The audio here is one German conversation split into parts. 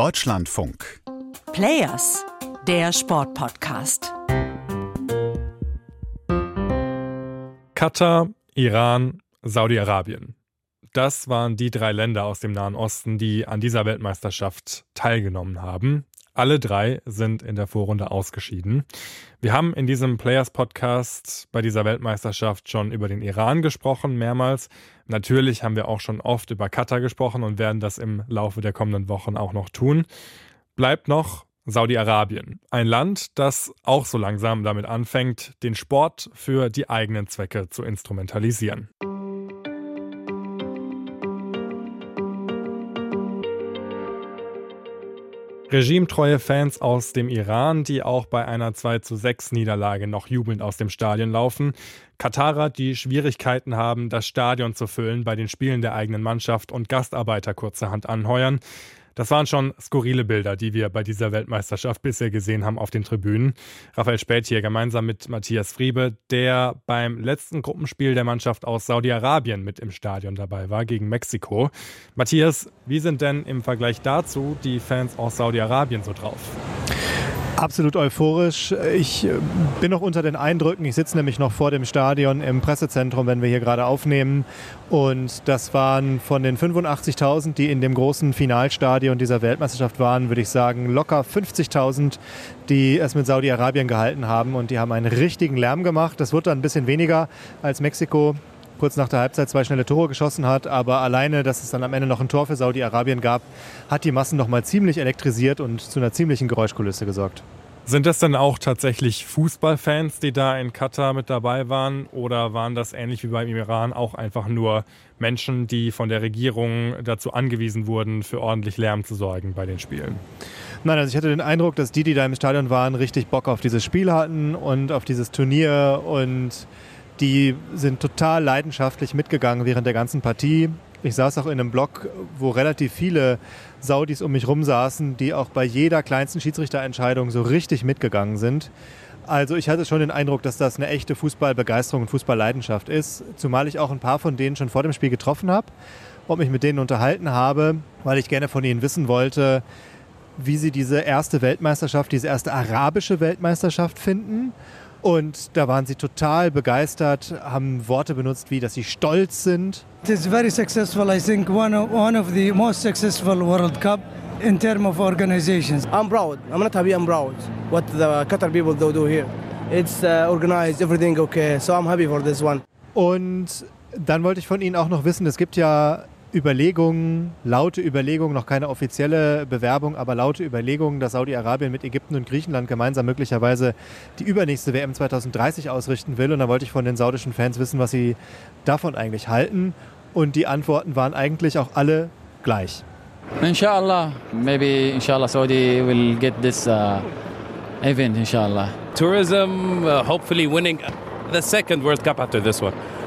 Deutschlandfunk. Players, der Sportpodcast. Katar, Iran, Saudi-Arabien. Das waren die drei Länder aus dem Nahen Osten, die an dieser Weltmeisterschaft teilgenommen haben. Alle drei sind in der Vorrunde ausgeschieden. Wir haben in diesem Players Podcast bei dieser Weltmeisterschaft schon über den Iran gesprochen, mehrmals. Natürlich haben wir auch schon oft über Katar gesprochen und werden das im Laufe der kommenden Wochen auch noch tun. Bleibt noch Saudi-Arabien, ein Land, das auch so langsam damit anfängt, den Sport für die eigenen Zwecke zu instrumentalisieren. Regimetreue Fans aus dem Iran, die auch bei einer 2 zu 6 Niederlage noch jubelnd aus dem Stadion laufen. Katarer, die Schwierigkeiten haben, das Stadion zu füllen bei den Spielen der eigenen Mannschaft und Gastarbeiter kurzerhand anheuern. Das waren schon skurrile Bilder, die wir bei dieser Weltmeisterschaft bisher gesehen haben auf den Tribünen. Raphael Späth hier gemeinsam mit Matthias Friebe, der beim letzten Gruppenspiel der Mannschaft aus Saudi-Arabien mit im Stadion dabei war gegen Mexiko. Matthias, wie sind denn im Vergleich dazu die Fans aus Saudi-Arabien so drauf? Absolut euphorisch. Ich äh, bin noch unter den Eindrücken. Ich sitze nämlich noch vor dem Stadion im Pressezentrum, wenn wir hier gerade aufnehmen. Und das waren von den 85.000, die in dem großen Finalstadion dieser Weltmeisterschaft waren, würde ich sagen, locker 50.000, die es mit Saudi-Arabien gehalten haben. Und die haben einen richtigen Lärm gemacht. Das wird dann ein bisschen weniger als Mexiko kurz nach der Halbzeit zwei schnelle Tore geschossen hat. Aber alleine, dass es dann am Ende noch ein Tor für Saudi-Arabien gab, hat die Massen noch mal ziemlich elektrisiert und zu einer ziemlichen Geräuschkulisse gesorgt. Sind das dann auch tatsächlich Fußballfans, die da in Katar mit dabei waren? Oder waren das ähnlich wie beim Iran auch einfach nur Menschen, die von der Regierung dazu angewiesen wurden, für ordentlich Lärm zu sorgen bei den Spielen? Nein, also ich hatte den Eindruck, dass die, die da im Stadion waren, richtig Bock auf dieses Spiel hatten und auf dieses Turnier und die sind total leidenschaftlich mitgegangen während der ganzen Partie. Ich saß auch in einem Block, wo relativ viele Saudis um mich rum saßen, die auch bei jeder kleinsten Schiedsrichterentscheidung so richtig mitgegangen sind. Also ich hatte schon den Eindruck, dass das eine echte Fußballbegeisterung und Fußballleidenschaft ist, zumal ich auch ein paar von denen schon vor dem Spiel getroffen habe und mich mit denen unterhalten habe, weil ich gerne von ihnen wissen wollte, wie sie diese erste Weltmeisterschaft, diese erste arabische Weltmeisterschaft finden und da waren sie total begeistert, haben Worte benutzt wie, dass sie stolz sind. It is very successful. I think one of, one of the most successful World Cup in terms of organizations. I'm proud. I'm not happy. I'm proud what the Qatar people do, do here. It's uh, organized, everything okay. So I'm happy for this one. Und dann wollte ich von Ihnen auch noch wissen, es gibt ja Überlegungen, laute Überlegungen, noch keine offizielle Bewerbung, aber laute Überlegungen, dass Saudi-Arabien mit Ägypten und Griechenland gemeinsam möglicherweise die übernächste WM 2030 ausrichten will. Und da wollte ich von den saudischen Fans wissen, was sie davon eigentlich halten. Und die Antworten waren eigentlich auch alle gleich. Inshallah, maybe inshallah Saudi will get this uh, event, inshallah. Tourism, uh, hopefully winning the second World Cup after this one.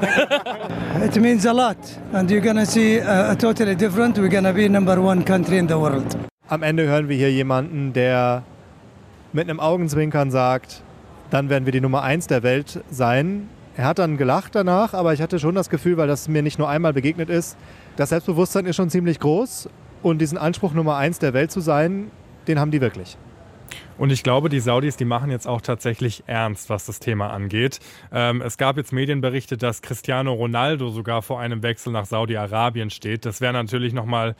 it means a lot, and you're gonna see a, a totally different. We're gonna be number one country in the world. Am Ende hören wir hier jemanden, der mit einem Augenzwinkern sagt, dann werden wir die Nummer eins der Welt sein. Er hat dann gelacht danach, aber ich hatte schon das Gefühl, weil das mir nicht nur einmal begegnet ist, das Selbstbewusstsein ist schon ziemlich groß und diesen Anspruch Nummer eins der Welt zu sein, den haben die wirklich. Und ich glaube, die Saudis, die machen jetzt auch tatsächlich ernst, was das Thema angeht. Ähm, es gab jetzt Medienberichte, dass Cristiano Ronaldo sogar vor einem Wechsel nach Saudi-Arabien steht. Das wäre natürlich nochmal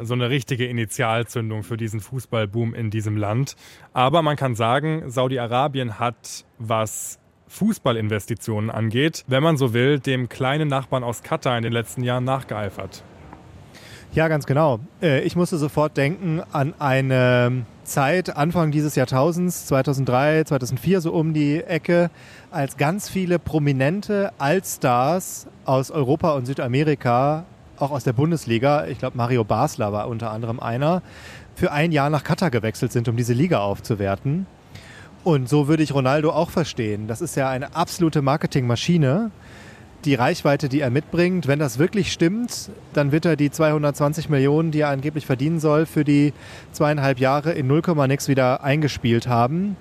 so eine richtige Initialzündung für diesen Fußballboom in diesem Land. Aber man kann sagen, Saudi-Arabien hat, was Fußballinvestitionen angeht, wenn man so will, dem kleinen Nachbarn aus Katar in den letzten Jahren nachgeeifert. Ja, ganz genau. Äh, ich musste sofort denken an eine Zeit, Anfang dieses Jahrtausends, 2003, 2004, so um die Ecke, als ganz viele prominente Allstars aus Europa und Südamerika, auch aus der Bundesliga, ich glaube Mario Basler war unter anderem einer, für ein Jahr nach Katar gewechselt sind, um diese Liga aufzuwerten. Und so würde ich Ronaldo auch verstehen. Das ist ja eine absolute Marketingmaschine die Reichweite, die er mitbringt, wenn das wirklich stimmt, dann wird er die 220 Millionen, die er angeblich verdienen soll, für die zweieinhalb Jahre in 0, nix wieder eingespielt haben.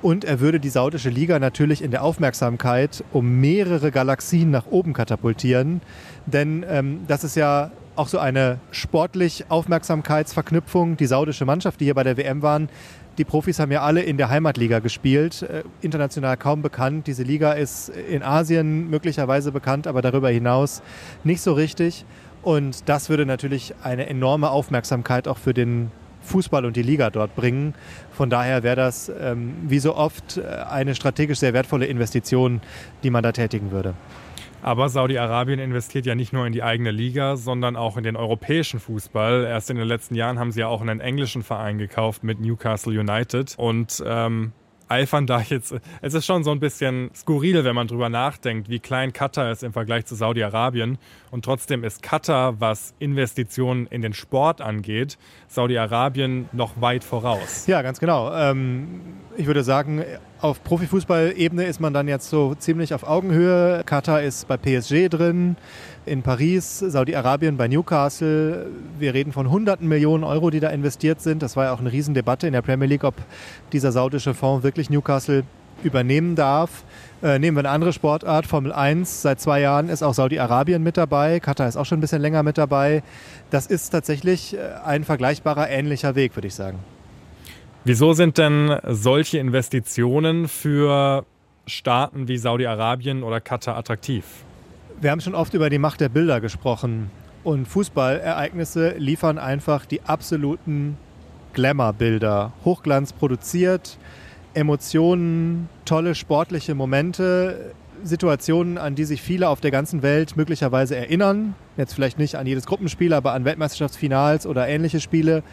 Und er würde die saudische Liga natürlich in der Aufmerksamkeit um mehrere Galaxien nach oben katapultieren. Denn ähm, das ist ja auch so eine sportlich Aufmerksamkeitsverknüpfung. Die saudische Mannschaft, die hier bei der WM waren, die Profis haben ja alle in der Heimatliga gespielt, äh, international kaum bekannt. Diese Liga ist in Asien möglicherweise bekannt, aber darüber hinaus nicht so richtig. Und das würde natürlich eine enorme Aufmerksamkeit auch für den Fußball und die Liga dort bringen. Von daher wäre das ähm, wie so oft äh, eine strategisch sehr wertvolle Investition, die man da tätigen würde. Aber Saudi-Arabien investiert ja nicht nur in die eigene Liga, sondern auch in den europäischen Fußball. Erst in den letzten Jahren haben sie ja auch einen englischen Verein gekauft mit Newcastle United. Und ähm, eifern da jetzt. Es ist schon so ein bisschen skurril, wenn man drüber nachdenkt, wie klein Katar ist im Vergleich zu Saudi-Arabien. Und trotzdem ist Katar, was Investitionen in den Sport angeht, Saudi-Arabien noch weit voraus. Ja, ganz genau. Ähm, ich würde sagen, auf Profifußball-Ebene ist man dann jetzt so ziemlich auf Augenhöhe. Katar ist bei PSG drin in Paris, Saudi-Arabien bei Newcastle. Wir reden von hunderten Millionen Euro, die da investiert sind. Das war ja auch eine Riesendebatte in der Premier League, ob dieser saudische Fonds wirklich Newcastle übernehmen darf. Äh, nehmen wir eine andere Sportart, Formel 1. Seit zwei Jahren ist auch Saudi-Arabien mit dabei. Katar ist auch schon ein bisschen länger mit dabei. Das ist tatsächlich äh, ein vergleichbarer, ähnlicher Weg, würde ich sagen. Wieso sind denn solche Investitionen für Staaten wie Saudi-Arabien oder Katar attraktiv? Wir haben schon oft über die Macht der Bilder gesprochen. Und Fußballereignisse liefern einfach die absoluten Glamour-Bilder. Hochglanz produziert, Emotionen, tolle sportliche Momente, Situationen, an die sich viele auf der ganzen Welt möglicherweise erinnern. Jetzt vielleicht nicht an jedes Gruppenspiel, aber an Weltmeisterschaftsfinals oder ähnliche Spiele.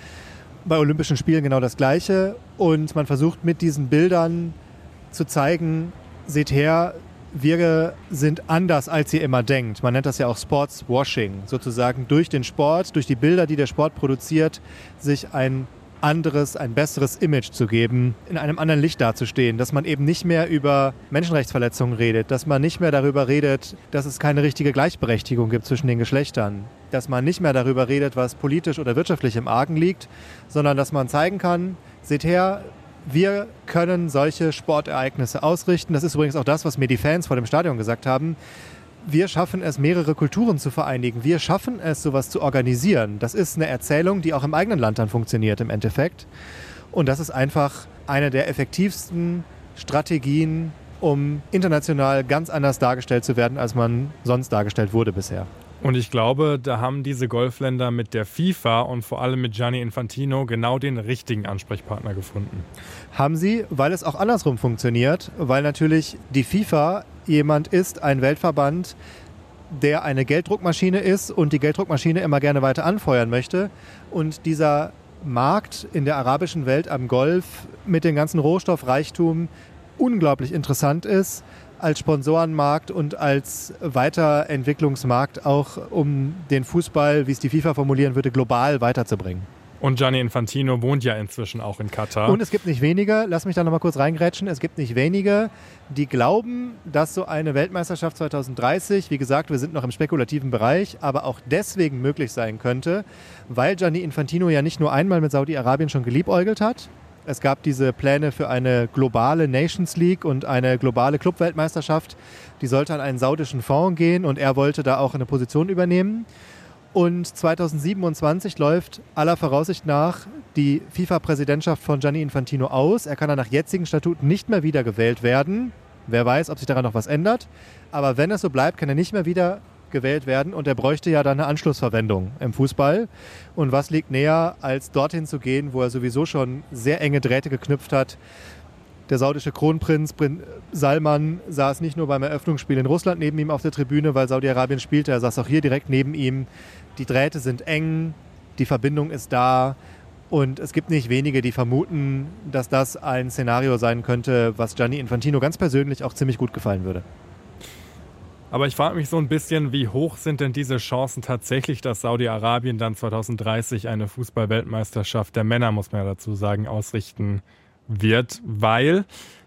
Bei Olympischen Spielen genau das Gleiche. Und man versucht mit diesen Bildern zu zeigen, seht her, wir sind anders, als ihr immer denkt. Man nennt das ja auch Sportswashing, sozusagen durch den Sport, durch die Bilder, die der Sport produziert, sich ein anderes, ein besseres Image zu geben, in einem anderen Licht dazustehen, dass man eben nicht mehr über Menschenrechtsverletzungen redet, dass man nicht mehr darüber redet, dass es keine richtige Gleichberechtigung gibt zwischen den Geschlechtern, dass man nicht mehr darüber redet, was politisch oder wirtschaftlich im Argen liegt, sondern dass man zeigen kann, seht her, wir können solche Sportereignisse ausrichten. Das ist übrigens auch das, was mir die Fans vor dem Stadion gesagt haben. Wir schaffen es, mehrere Kulturen zu vereinigen. Wir schaffen es, sowas zu organisieren. Das ist eine Erzählung, die auch im eigenen Land dann funktioniert im Endeffekt. Und das ist einfach eine der effektivsten Strategien, um international ganz anders dargestellt zu werden, als man sonst dargestellt wurde bisher. Und ich glaube, da haben diese Golfländer mit der FIFA und vor allem mit Gianni Infantino genau den richtigen Ansprechpartner gefunden. Haben sie, weil es auch andersrum funktioniert, weil natürlich die FIFA jemand ist, ein Weltverband, der eine Gelddruckmaschine ist und die Gelddruckmaschine immer gerne weiter anfeuern möchte. Und dieser Markt in der arabischen Welt am Golf mit dem ganzen Rohstoffreichtum unglaublich interessant ist als Sponsorenmarkt und als Weiterentwicklungsmarkt auch, um den Fußball, wie es die FIFA formulieren würde, global weiterzubringen. Und Gianni Infantino wohnt ja inzwischen auch in Katar. Und es gibt nicht wenige, lass mich da nochmal kurz reingrätschen, es gibt nicht wenige, die glauben, dass so eine Weltmeisterschaft 2030, wie gesagt, wir sind noch im spekulativen Bereich, aber auch deswegen möglich sein könnte, weil Gianni Infantino ja nicht nur einmal mit Saudi-Arabien schon geliebäugelt hat, es gab diese Pläne für eine globale Nations League und eine globale Clubweltmeisterschaft. Die sollte an einen saudischen Fonds gehen und er wollte da auch eine Position übernehmen. Und 2027 läuft aller Voraussicht nach die FIFA-Präsidentschaft von Gianni Infantino aus. Er kann dann nach jetzigen Statuten nicht mehr wiedergewählt werden. Wer weiß, ob sich daran noch was ändert. Aber wenn es so bleibt, kann er nicht mehr wieder gewählt werden und er bräuchte ja dann eine Anschlussverwendung im Fußball. Und was liegt näher, als dorthin zu gehen, wo er sowieso schon sehr enge Drähte geknüpft hat? Der saudische Kronprinz Salman saß nicht nur beim Eröffnungsspiel in Russland neben ihm auf der Tribüne, weil Saudi-Arabien spielte, er saß auch hier direkt neben ihm. Die Drähte sind eng, die Verbindung ist da. Und es gibt nicht wenige, die vermuten, dass das ein Szenario sein könnte, was Gianni Infantino ganz persönlich auch ziemlich gut gefallen würde. Aber ich frage mich so ein bisschen, wie hoch sind denn diese Chancen tatsächlich, dass Saudi-Arabien dann 2030 eine Fußball-Weltmeisterschaft der Männer, muss man ja dazu sagen, ausrichten wird, weil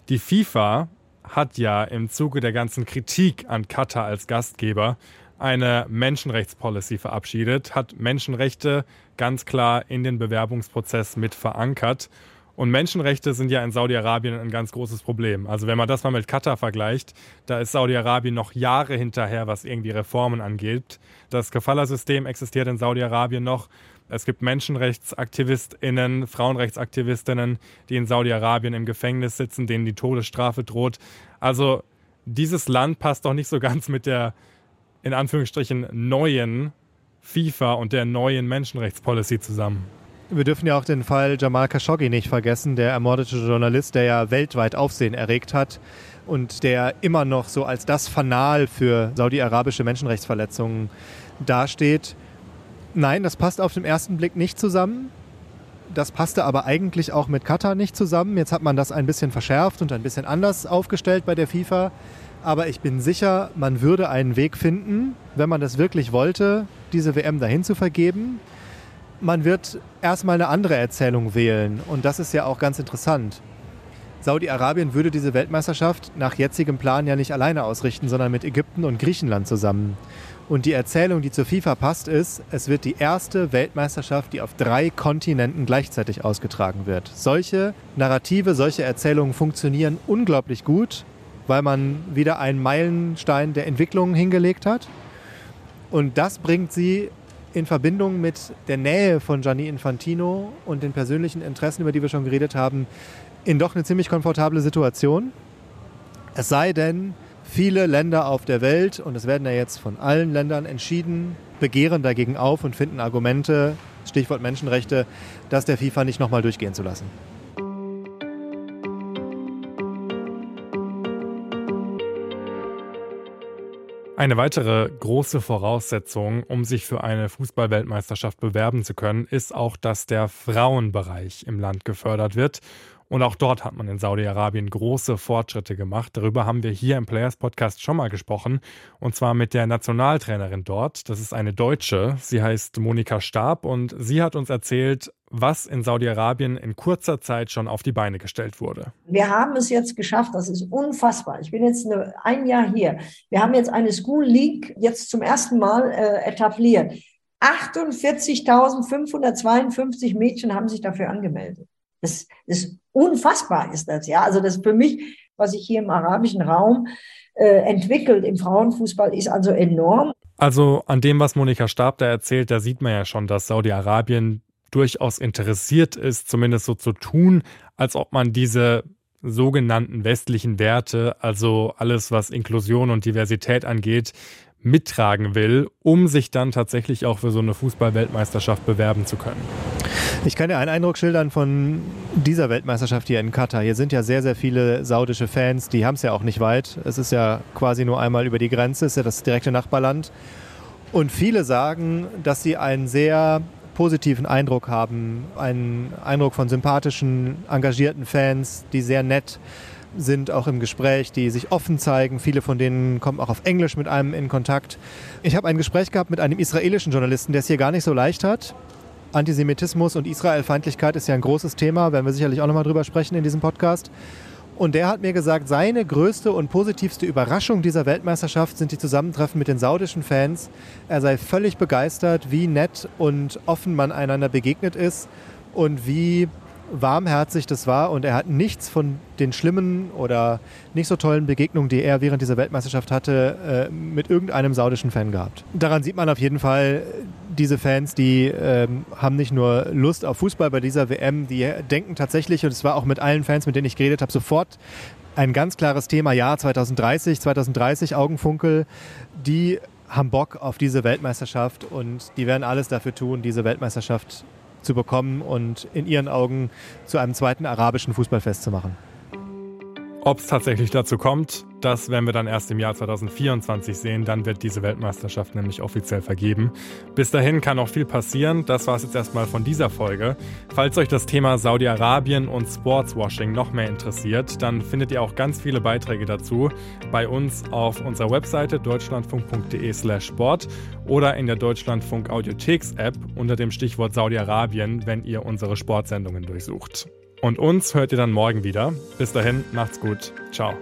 die FIFA hat ja im Zuge der ganzen Kritik an Katar als Gastgeber eine Menschenrechtspolicy verabschiedet, hat Menschenrechte ganz klar in den Bewerbungsprozess mit verankert. Und Menschenrechte sind ja in Saudi-Arabien ein ganz großes Problem. Also wenn man das mal mit Katar vergleicht, da ist Saudi-Arabien noch Jahre hinterher, was irgendwie Reformen angeht. Das Kafala-System existiert in Saudi-Arabien noch. Es gibt Menschenrechtsaktivistinnen, Frauenrechtsaktivistinnen, die in Saudi-Arabien im Gefängnis sitzen, denen die Todesstrafe droht. Also dieses Land passt doch nicht so ganz mit der in Anführungsstrichen neuen FIFA und der neuen Menschenrechtspolicy zusammen. Wir dürfen ja auch den Fall Jamal Khashoggi nicht vergessen, der ermordete Journalist, der ja weltweit Aufsehen erregt hat und der immer noch so als das Fanal für saudi-arabische Menschenrechtsverletzungen dasteht. Nein, das passt auf den ersten Blick nicht zusammen. Das passte aber eigentlich auch mit Katar nicht zusammen. Jetzt hat man das ein bisschen verschärft und ein bisschen anders aufgestellt bei der FIFA. Aber ich bin sicher, man würde einen Weg finden, wenn man das wirklich wollte, diese WM dahin zu vergeben man wird erstmal eine andere Erzählung wählen. Und das ist ja auch ganz interessant. Saudi-Arabien würde diese Weltmeisterschaft nach jetzigem Plan ja nicht alleine ausrichten, sondern mit Ägypten und Griechenland zusammen. Und die Erzählung, die zur FIFA passt, ist, es wird die erste Weltmeisterschaft, die auf drei Kontinenten gleichzeitig ausgetragen wird. Solche Narrative, solche Erzählungen funktionieren unglaublich gut, weil man wieder einen Meilenstein der Entwicklung hingelegt hat. Und das bringt sie in Verbindung mit der Nähe von Gianni Infantino und den persönlichen Interessen, über die wir schon geredet haben, in doch eine ziemlich komfortable Situation. Es sei denn, viele Länder auf der Welt, und es werden ja jetzt von allen Ländern entschieden, begehren dagegen auf und finden Argumente, Stichwort Menschenrechte, das der FIFA nicht nochmal durchgehen zu lassen. Eine weitere große Voraussetzung, um sich für eine Fußballweltmeisterschaft bewerben zu können, ist auch, dass der Frauenbereich im Land gefördert wird. Und auch dort hat man in Saudi-Arabien große Fortschritte gemacht. Darüber haben wir hier im Players Podcast schon mal gesprochen. Und zwar mit der Nationaltrainerin dort. Das ist eine Deutsche. Sie heißt Monika Stab und sie hat uns erzählt, was in Saudi-Arabien in kurzer Zeit schon auf die Beine gestellt wurde. Wir haben es jetzt geschafft, das ist unfassbar. Ich bin jetzt eine, ein Jahr hier. Wir haben jetzt eine School League jetzt zum ersten Mal äh, etabliert. 48.552 Mädchen haben sich dafür angemeldet. Das ist unfassbar, ist das ja. Also das für mich, was sich hier im arabischen Raum äh, entwickelt im Frauenfußball, ist also enorm. Also an dem, was Monika Stab da erzählt, da sieht man ja schon, dass Saudi-Arabien durchaus interessiert ist, zumindest so zu tun, als ob man diese sogenannten westlichen Werte, also alles, was Inklusion und Diversität angeht, mittragen will, um sich dann tatsächlich auch für so eine Fußball-Weltmeisterschaft bewerben zu können. Ich kann dir einen Eindruck schildern von dieser Weltmeisterschaft hier in Katar. Hier sind ja sehr, sehr viele saudische Fans, die haben es ja auch nicht weit. Es ist ja quasi nur einmal über die Grenze, es ist ja das direkte Nachbarland. Und viele sagen, dass sie einen sehr positiven Eindruck haben, einen Eindruck von sympathischen, engagierten Fans, die sehr nett sind, auch im Gespräch, die sich offen zeigen. Viele von denen kommen auch auf Englisch mit einem in Kontakt. Ich habe ein Gespräch gehabt mit einem israelischen Journalisten, der es hier gar nicht so leicht hat. Antisemitismus und Israelfeindlichkeit ist ja ein großes Thema, werden wir sicherlich auch nochmal drüber sprechen in diesem Podcast. Und der hat mir gesagt, seine größte und positivste Überraschung dieser Weltmeisterschaft sind die Zusammentreffen mit den saudischen Fans. Er sei völlig begeistert, wie nett und offen man einander begegnet ist und wie warmherzig das war und er hat nichts von den schlimmen oder nicht so tollen Begegnungen, die er während dieser Weltmeisterschaft hatte, äh, mit irgendeinem saudischen Fan gehabt. Daran sieht man auf jeden Fall, diese Fans, die ähm, haben nicht nur Lust auf Fußball bei dieser WM, die denken tatsächlich, und es war auch mit allen Fans, mit denen ich geredet habe, sofort ein ganz klares Thema, ja, 2030, 2030 Augenfunkel, die haben Bock auf diese Weltmeisterschaft und die werden alles dafür tun, diese Weltmeisterschaft zu bekommen und in ihren Augen zu einem zweiten arabischen Fußballfest zu machen. Ob es tatsächlich dazu kommt, das werden wir dann erst im Jahr 2024 sehen. Dann wird diese Weltmeisterschaft nämlich offiziell vergeben. Bis dahin kann noch viel passieren. Das war es jetzt erstmal von dieser Folge. Falls euch das Thema Saudi-Arabien und Sportswashing noch mehr interessiert, dann findet ihr auch ganz viele Beiträge dazu bei uns auf unserer Webseite deutschlandfunk.de/slash sport oder in der Deutschlandfunk Audiotheks App unter dem Stichwort Saudi-Arabien, wenn ihr unsere Sportsendungen durchsucht. Und uns hört ihr dann morgen wieder. Bis dahin, macht's gut. Ciao.